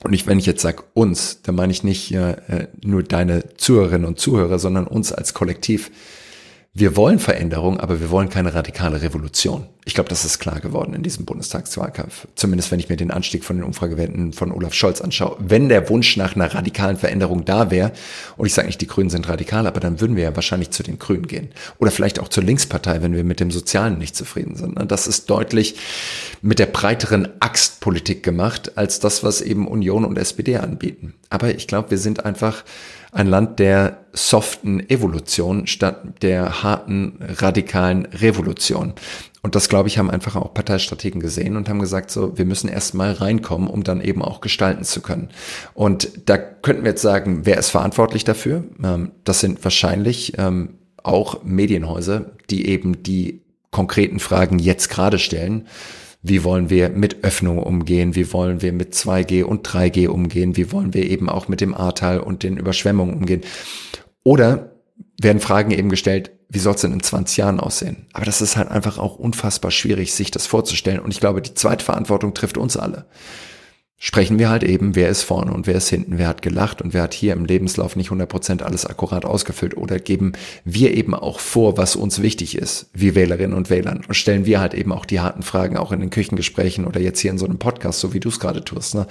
und ich, wenn ich jetzt sage uns, dann meine ich nicht äh, nur deine Zuhörerinnen und Zuhörer, sondern uns als Kollektiv wir wollen Veränderung, aber wir wollen keine radikale Revolution. Ich glaube, das ist klar geworden in diesem Bundestagswahlkampf. Zumindest wenn ich mir den Anstieg von den Umfragewerten von Olaf Scholz anschaue. Wenn der Wunsch nach einer radikalen Veränderung da wäre, und ich sage nicht, die Grünen sind radikal, aber dann würden wir ja wahrscheinlich zu den Grünen gehen. Oder vielleicht auch zur Linkspartei, wenn wir mit dem Sozialen nicht zufrieden sind. Das ist deutlich mit der breiteren Axtpolitik gemacht, als das, was eben Union und SPD anbieten. Aber ich glaube, wir sind einfach ein Land der soften Evolution statt der harten, radikalen Revolution. Und das, glaube ich, haben einfach auch Parteistrategen gesehen und haben gesagt, so, wir müssen erst mal reinkommen, um dann eben auch gestalten zu können. Und da könnten wir jetzt sagen, wer ist verantwortlich dafür? Ähm, das sind wahrscheinlich ähm, auch Medienhäuser, die eben die konkreten Fragen jetzt gerade stellen wie wollen wir mit Öffnung umgehen, wie wollen wir mit 2G und 3G umgehen, wie wollen wir eben auch mit dem Ahrtal und den Überschwemmungen umgehen. Oder werden Fragen eben gestellt, wie soll es denn in 20 Jahren aussehen? Aber das ist halt einfach auch unfassbar schwierig, sich das vorzustellen. Und ich glaube, die zweite Verantwortung trifft uns alle sprechen wir halt eben, wer ist vorne und wer ist hinten, wer hat gelacht und wer hat hier im Lebenslauf nicht 100% alles akkurat ausgefüllt oder geben wir eben auch vor, was uns wichtig ist, wie Wählerinnen und Wählern und stellen wir halt eben auch die harten Fragen auch in den Küchengesprächen oder jetzt hier in so einem Podcast, so wie du es gerade tust. Ne?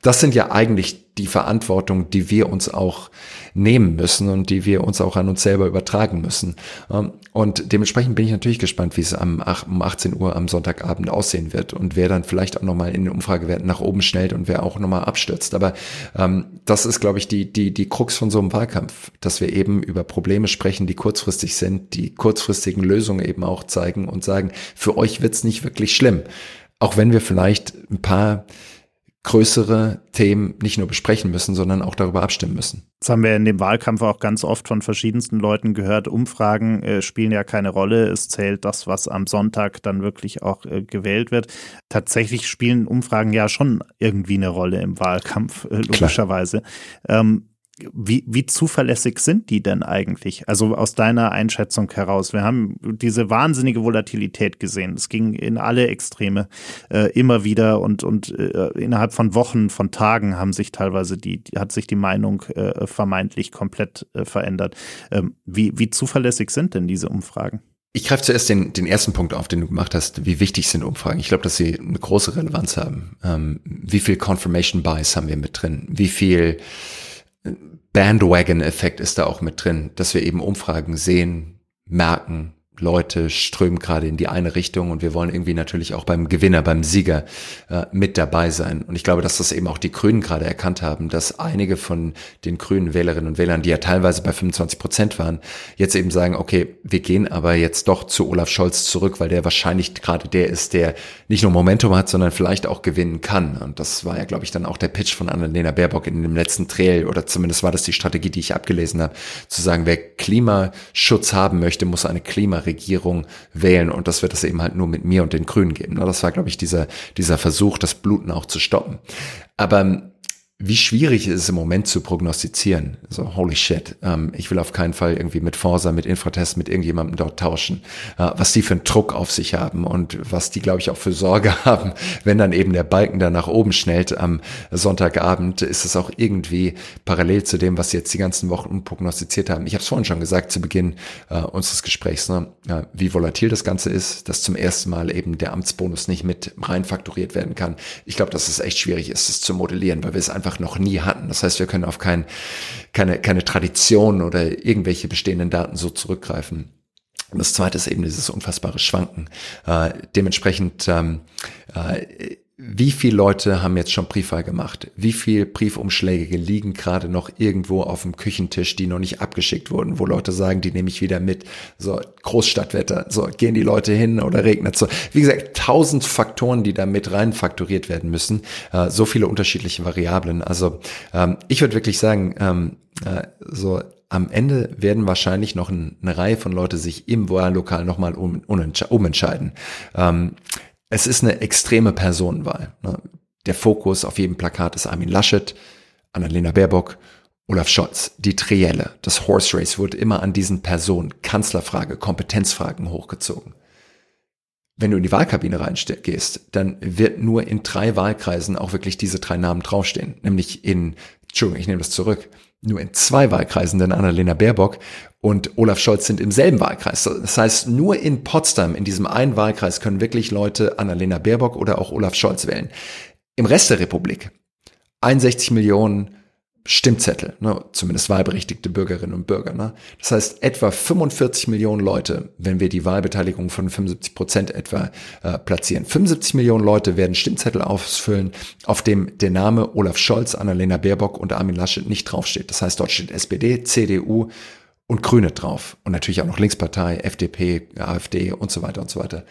Das sind ja eigentlich die Verantwortung, die wir uns auch nehmen müssen und die wir uns auch an uns selber übertragen müssen. Ähm, und dementsprechend bin ich natürlich gespannt, wie es am, um 18 Uhr am Sonntagabend aussehen wird und wer dann vielleicht auch nochmal in den Umfragewerten nach oben schnellt und wer auch nochmal abstürzt. Aber ähm, das ist, glaube ich, die, die, die Krux von so einem Wahlkampf, dass wir eben über Probleme sprechen, die kurzfristig sind, die kurzfristigen Lösungen eben auch zeigen und sagen, für euch wird's nicht wirklich schlimm. Auch wenn wir vielleicht ein paar größere Themen nicht nur besprechen müssen, sondern auch darüber abstimmen müssen. Das haben wir in dem Wahlkampf auch ganz oft von verschiedensten Leuten gehört. Umfragen äh, spielen ja keine Rolle. Es zählt das, was am Sonntag dann wirklich auch äh, gewählt wird. Tatsächlich spielen Umfragen ja schon irgendwie eine Rolle im Wahlkampf, äh, logischerweise. Ähm, wie, wie zuverlässig sind die denn eigentlich? Also aus deiner Einschätzung heraus. Wir haben diese wahnsinnige Volatilität gesehen. Es ging in alle Extreme äh, immer wieder und, und äh, innerhalb von Wochen, von Tagen haben sich teilweise die, hat sich die Meinung äh, vermeintlich komplett äh, verändert. Ähm, wie, wie zuverlässig sind denn diese Umfragen? Ich greife zuerst den, den ersten Punkt auf, den du gemacht hast. Wie wichtig sind Umfragen? Ich glaube, dass sie eine große Relevanz haben. Ähm, wie viel Confirmation Bias haben wir mit drin? Wie viel Bandwagon-Effekt ist da auch mit drin, dass wir eben Umfragen sehen, merken, Leute strömen gerade in die eine Richtung und wir wollen irgendwie natürlich auch beim Gewinner, beim Sieger äh, mit dabei sein. Und ich glaube, dass das eben auch die Grünen gerade erkannt haben, dass einige von den grünen Wählerinnen und Wählern, die ja teilweise bei 25 Prozent waren, jetzt eben sagen, okay, wir gehen aber jetzt doch zu Olaf Scholz zurück, weil der wahrscheinlich gerade der ist, der nicht nur Momentum hat, sondern vielleicht auch gewinnen kann. Und das war ja, glaube ich, dann auch der Pitch von Annalena Baerbock in dem letzten Trail oder zumindest war das die Strategie, die ich abgelesen habe, zu sagen, wer Klimaschutz haben möchte, muss eine Klimaregierung Regierung wählen und das wird es eben halt nur mit mir und den Grünen geben. Das war, glaube ich, dieser, dieser Versuch, das Bluten auch zu stoppen. Aber wie schwierig ist es im Moment zu prognostizieren. So, holy shit. Ähm, ich will auf keinen Fall irgendwie mit Forsa, mit Infratest, mit irgendjemandem dort tauschen. Äh, was die für einen Druck auf sich haben und was die, glaube ich, auch für Sorge [laughs] haben, wenn dann eben der Balken da nach oben schnellt am Sonntagabend, ist es auch irgendwie parallel zu dem, was sie jetzt die ganzen Wochen prognostiziert haben. Ich habe es vorhin schon gesagt zu Beginn äh, unseres Gesprächs, ne? ja, wie volatil das Ganze ist, dass zum ersten Mal eben der Amtsbonus nicht mit reinfakturiert werden kann. Ich glaube, dass es echt schwierig ist, es zu modellieren, weil wir es einfach einfach noch nie hatten. Das heißt, wir können auf kein, keine, keine Tradition oder irgendwelche bestehenden Daten so zurückgreifen. Und das zweite ist eben dieses unfassbare Schwanken. Äh, dementsprechend ähm, äh, wie viele Leute haben jetzt schon Briefwahl gemacht? Wie viele Briefumschläge liegen gerade noch irgendwo auf dem Küchentisch, die noch nicht abgeschickt wurden, wo Leute sagen, die nehme ich wieder mit? So, Großstadtwetter, so, gehen die Leute hin oder regnet so? Wie gesagt, tausend Faktoren, die da mit rein fakturiert werden müssen. Äh, so viele unterschiedliche Variablen. Also, ähm, ich würde wirklich sagen, ähm, äh, so, am Ende werden wahrscheinlich noch eine Reihe von Leute sich im Wahllokal nochmal um, umentscheiden. Ähm, es ist eine extreme Personenwahl. Ne? Der Fokus auf jedem Plakat ist Armin Laschet, Annalena Baerbock, Olaf Scholz. Die Trielle, das Horse Race wurde immer an diesen Personen, Kanzlerfrage, Kompetenzfragen hochgezogen. Wenn du in die Wahlkabine reingehst, dann wird nur in drei Wahlkreisen auch wirklich diese drei Namen draufstehen. Nämlich in, Entschuldigung, ich nehme das zurück, nur in zwei Wahlkreisen, denn Annalena Baerbock und Olaf Scholz sind im selben Wahlkreis. Das heißt, nur in Potsdam, in diesem einen Wahlkreis, können wirklich Leute Annalena Baerbock oder auch Olaf Scholz wählen. Im Rest der Republik 61 Millionen Stimmzettel, ne, zumindest wahlberechtigte Bürgerinnen und Bürger. Ne? Das heißt, etwa 45 Millionen Leute, wenn wir die Wahlbeteiligung von 75 Prozent etwa äh, platzieren. 75 Millionen Leute werden Stimmzettel ausfüllen, auf dem der Name Olaf Scholz, Annalena Baerbock und Armin Laschet nicht draufsteht. Das heißt, dort steht SPD, CDU und Grüne drauf. Und natürlich auch noch Linkspartei, FDP, AfD und so weiter und so weiter.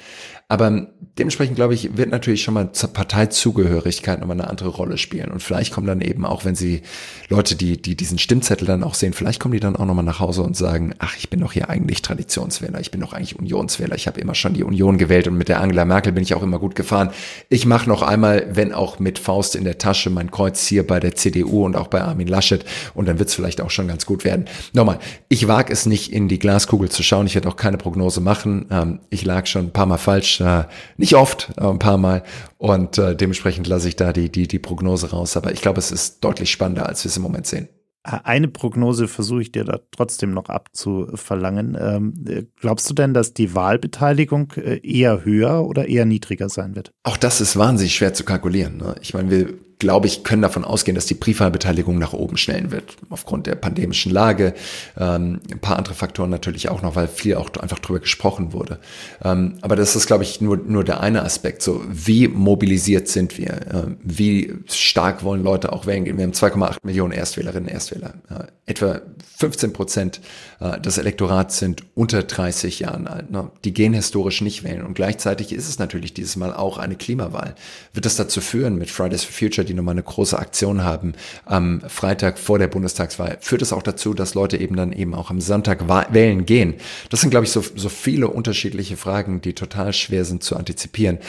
Aber dementsprechend, glaube ich, wird natürlich schon mal Parteizugehörigkeit nochmal eine andere Rolle spielen. Und vielleicht kommen dann eben auch, wenn sie Leute, die, die diesen Stimmzettel dann auch sehen, vielleicht kommen die dann auch nochmal nach Hause und sagen, ach, ich bin doch hier eigentlich Traditionswähler, ich bin doch eigentlich Unionswähler, ich habe immer schon die Union gewählt und mit der Angela Merkel bin ich auch immer gut gefahren. Ich mache noch einmal, wenn auch mit Faust in der Tasche, mein Kreuz hier bei der CDU und auch bei Armin Laschet und dann wird es vielleicht auch schon ganz gut werden. Nochmal, ich wage es nicht in die Glaskugel zu schauen, ich werde auch keine Prognose machen. Ähm, ich lag schon ein paar Mal falsch äh, nicht oft, aber ein paar Mal. Und äh, dementsprechend lasse ich da die, die, die Prognose raus. Aber ich glaube, es ist deutlich spannender, als wir es im Moment sehen. Eine Prognose versuche ich dir da trotzdem noch abzuverlangen. Ähm, glaubst du denn, dass die Wahlbeteiligung äh, eher höher oder eher niedriger sein wird? Auch das ist wahnsinnig schwer zu kalkulieren. Ne? Ich meine, wir glaube ich, können davon ausgehen, dass die Briefwahlbeteiligung nach oben schnellen wird, aufgrund der pandemischen Lage. Ähm, ein paar andere Faktoren natürlich auch noch, weil viel auch einfach drüber gesprochen wurde. Ähm, aber das ist, glaube ich, nur, nur der eine Aspekt. So, wie mobilisiert sind wir? Äh, wie stark wollen Leute auch wählen gehen? Wir haben 2,8 Millionen Erstwählerinnen und Erstwähler. Äh, etwa 15 Prozent äh, des Elektorats sind unter 30 Jahren alt. Ne? Die gehen historisch nicht wählen. Und gleichzeitig ist es natürlich dieses Mal auch eine Klimawahl. Wird das dazu führen mit Fridays for Future, die nochmal eine große Aktion haben am Freitag vor der Bundestagswahl, führt es auch dazu, dass Leute eben dann eben auch am Sonntag wählen gehen. Das sind, glaube ich, so, so viele unterschiedliche Fragen, die total schwer sind zu antizipieren.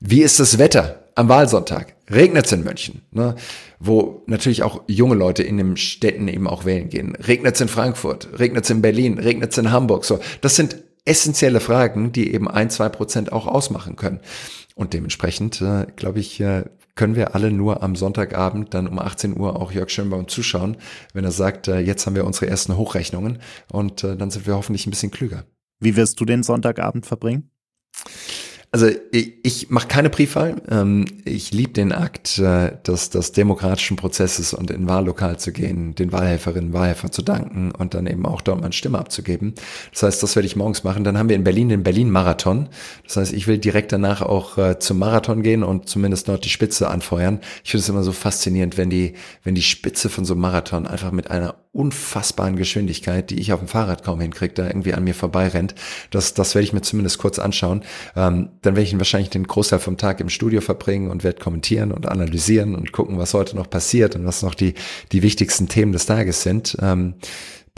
Wie ist das Wetter am Wahlsonntag? Regnet es in München, ne? wo natürlich auch junge Leute in den Städten eben auch wählen gehen. Regnet es in Frankfurt? Regnet es in Berlin? Regnet es in Hamburg? So, das sind essentielle Fragen, die eben ein, zwei Prozent auch ausmachen können. Und dementsprechend, äh, glaube ich, äh, können wir alle nur am Sonntagabend dann um 18 Uhr auch Jörg Schönbaum zuschauen, wenn er sagt, äh, jetzt haben wir unsere ersten Hochrechnungen und äh, dann sind wir hoffentlich ein bisschen klüger. Wie wirst du den Sonntagabend verbringen? Also ich, ich mache keine Briefwahl. Ähm, ich liebe den Akt äh, des, des demokratischen Prozesses und in Wahllokal zu gehen, den Wahlhelferinnen und Wahlhelfern zu danken und dann eben auch dort meine Stimme abzugeben. Das heißt, das werde ich morgens machen. Dann haben wir in Berlin den Berlin-Marathon. Das heißt, ich will direkt danach auch äh, zum Marathon gehen und zumindest dort die Spitze anfeuern. Ich finde es immer so faszinierend, wenn die, wenn die Spitze von so einem Marathon einfach mit einer unfassbaren Geschwindigkeit, die ich auf dem Fahrrad kaum hinkriege, da irgendwie an mir vorbeirennt. Das, das werde ich mir zumindest kurz anschauen. Ähm, dann werde ich wahrscheinlich den Großteil vom Tag im Studio verbringen und werde kommentieren und analysieren und gucken, was heute noch passiert und was noch die, die wichtigsten Themen des Tages sind. Ähm,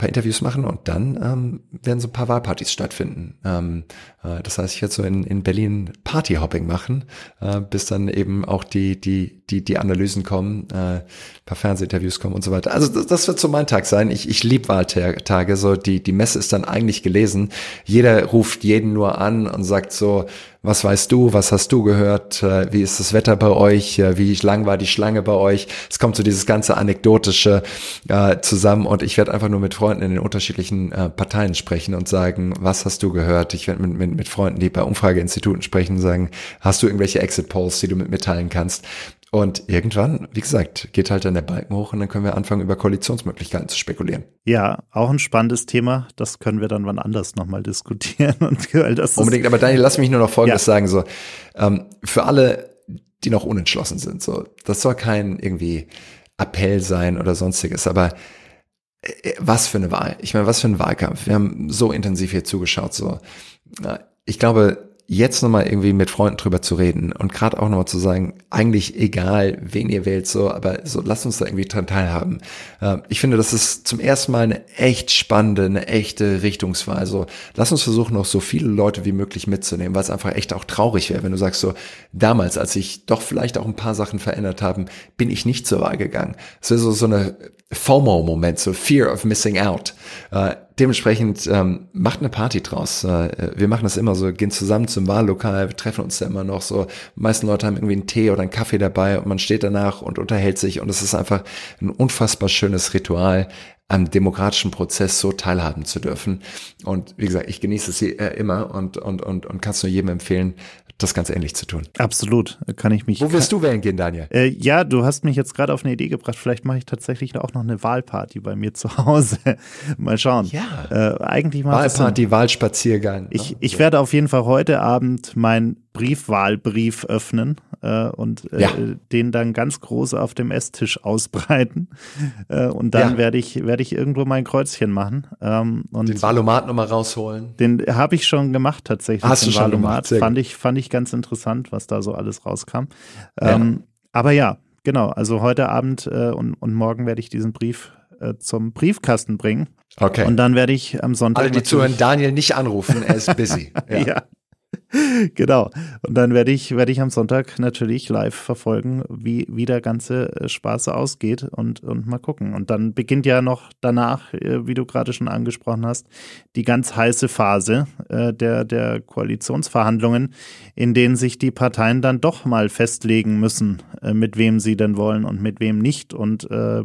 paar Interviews machen und dann ähm, werden so ein paar Wahlpartys stattfinden. Ähm, äh, das heißt, ich werde so in, in Berlin Partyhopping machen, äh, bis dann eben auch die, die, die, die Analysen kommen, äh, paar Fernsehinterviews kommen und so weiter. Also das, das wird so mein Tag sein. Ich, ich liebe Wahltage, so die, die Messe ist dann eigentlich gelesen. Jeder ruft jeden nur an und sagt so, was weißt du, was hast du gehört, äh, wie ist das Wetter bei euch, äh, wie lang war die Schlange bei euch. Es kommt so dieses ganze Anekdotische äh, zusammen und ich werde einfach nur mit Freunden in den unterschiedlichen äh, Parteien sprechen und sagen, was hast du gehört? Ich werde mit, mit, mit Freunden, die bei Umfrageinstituten sprechen, sagen, hast du irgendwelche Exit-Polls, die du mit mitteilen kannst? Und irgendwann, wie gesagt, geht halt dann der Balken hoch und dann können wir anfangen, über Koalitionsmöglichkeiten zu spekulieren. Ja, auch ein spannendes Thema. Das können wir dann wann anders nochmal diskutieren. [laughs] Und, das Unbedingt, aber Daniel, lass mich nur noch Folgendes ja. sagen. So, ähm, für alle, die noch unentschlossen sind, so, das soll kein irgendwie Appell sein oder sonstiges, aber äh, was für eine Wahl. Ich meine, was für ein Wahlkampf. Wir haben so intensiv hier zugeschaut. So, ich glaube, jetzt nochmal irgendwie mit Freunden drüber zu reden und gerade auch nochmal zu sagen, eigentlich egal, wen ihr wählt, so, aber so lasst uns da irgendwie dran teilhaben. Äh, ich finde, das ist zum ersten Mal eine echt spannende, eine echte Richtungswahl. So, lass uns versuchen, noch so viele Leute wie möglich mitzunehmen, weil es einfach echt auch traurig wäre, wenn du sagst so, damals, als sich doch vielleicht auch ein paar Sachen verändert haben, bin ich nicht zur Wahl gegangen. Es ist so, so eine FOMO-Moment, so Fear of Missing Out. Äh, dementsprechend ähm, macht eine Party draus. Äh, wir machen das immer so, gehen zusammen zum Wahllokal, wir treffen uns da immer noch so. Die meisten Leute haben irgendwie einen Tee oder einen Kaffee dabei und man steht danach und unterhält sich und es ist einfach ein unfassbar schönes Ritual, am demokratischen Prozess so teilhaben zu dürfen. Und wie gesagt, ich genieße es äh, immer und, und, und, und kann es nur jedem empfehlen, das ganz ähnlich zu tun. Absolut, kann ich mich. Wo wirst du wählen gehen, Daniel? Äh, ja, du hast mich jetzt gerade auf eine Idee gebracht. Vielleicht mache ich tatsächlich auch noch eine Wahlparty bei mir zu Hause. [laughs] Mal schauen. Ja. Äh, eigentlich mal Wahlparty, Wahlspaziergang. Ich, ich werde auf jeden Fall heute Abend mein Briefwahlbrief öffnen äh, und äh, ja. den dann ganz groß auf dem Esstisch ausbreiten. [laughs] Äh, und dann ja. werde ich, werde ich irgendwo mein Kreuzchen machen. Ähm, und den Valomat nochmal rausholen. Den habe ich schon gemacht tatsächlich. Hast den du schon Valomat. Gemacht? Fand ich, fand ich ganz interessant, was da so alles rauskam. Ähm, ja. Aber ja, genau. Also heute Abend äh, und, und morgen werde ich diesen Brief äh, zum Briefkasten bringen. Okay. Und dann werde ich am Sonntag. Alle, die zuhören, Daniel nicht anrufen, er ist busy. [laughs] ja. ja. [laughs] genau. Und dann werde ich, werde ich am Sonntag natürlich live verfolgen, wie, wie der ganze äh, Spaß ausgeht und, und mal gucken. Und dann beginnt ja noch danach, äh, wie du gerade schon angesprochen hast, die ganz heiße Phase äh, der, der Koalitionsverhandlungen, in denen sich die Parteien dann doch mal festlegen müssen, mit wem sie denn wollen und mit wem nicht. Und äh,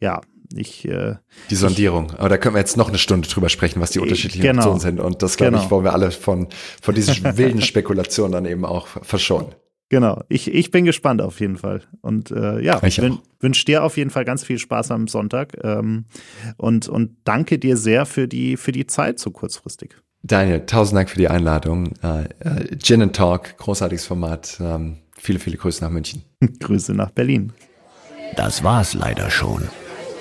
ja, ich, äh, die Sondierung. Aber da können wir jetzt noch eine Stunde drüber sprechen, was die unterschiedlichen genau. Optionen sind. Und das, glaube genau. ich, wollen wir alle von, von diesen [laughs] wilden Spekulationen dann eben auch verschonen. Genau. Ich, ich bin gespannt auf jeden Fall. Und äh, ja, ich wün, wünsche dir auf jeden Fall ganz viel Spaß am Sonntag. Ähm, und, und danke dir sehr für die, für die Zeit so kurzfristig. Daniel, tausend Dank für die Einladung. Äh, äh, Gin and Talk, großartiges Format. Ähm, viele, viele Grüße nach München. [laughs] Grüße nach Berlin. Das war's leider schon.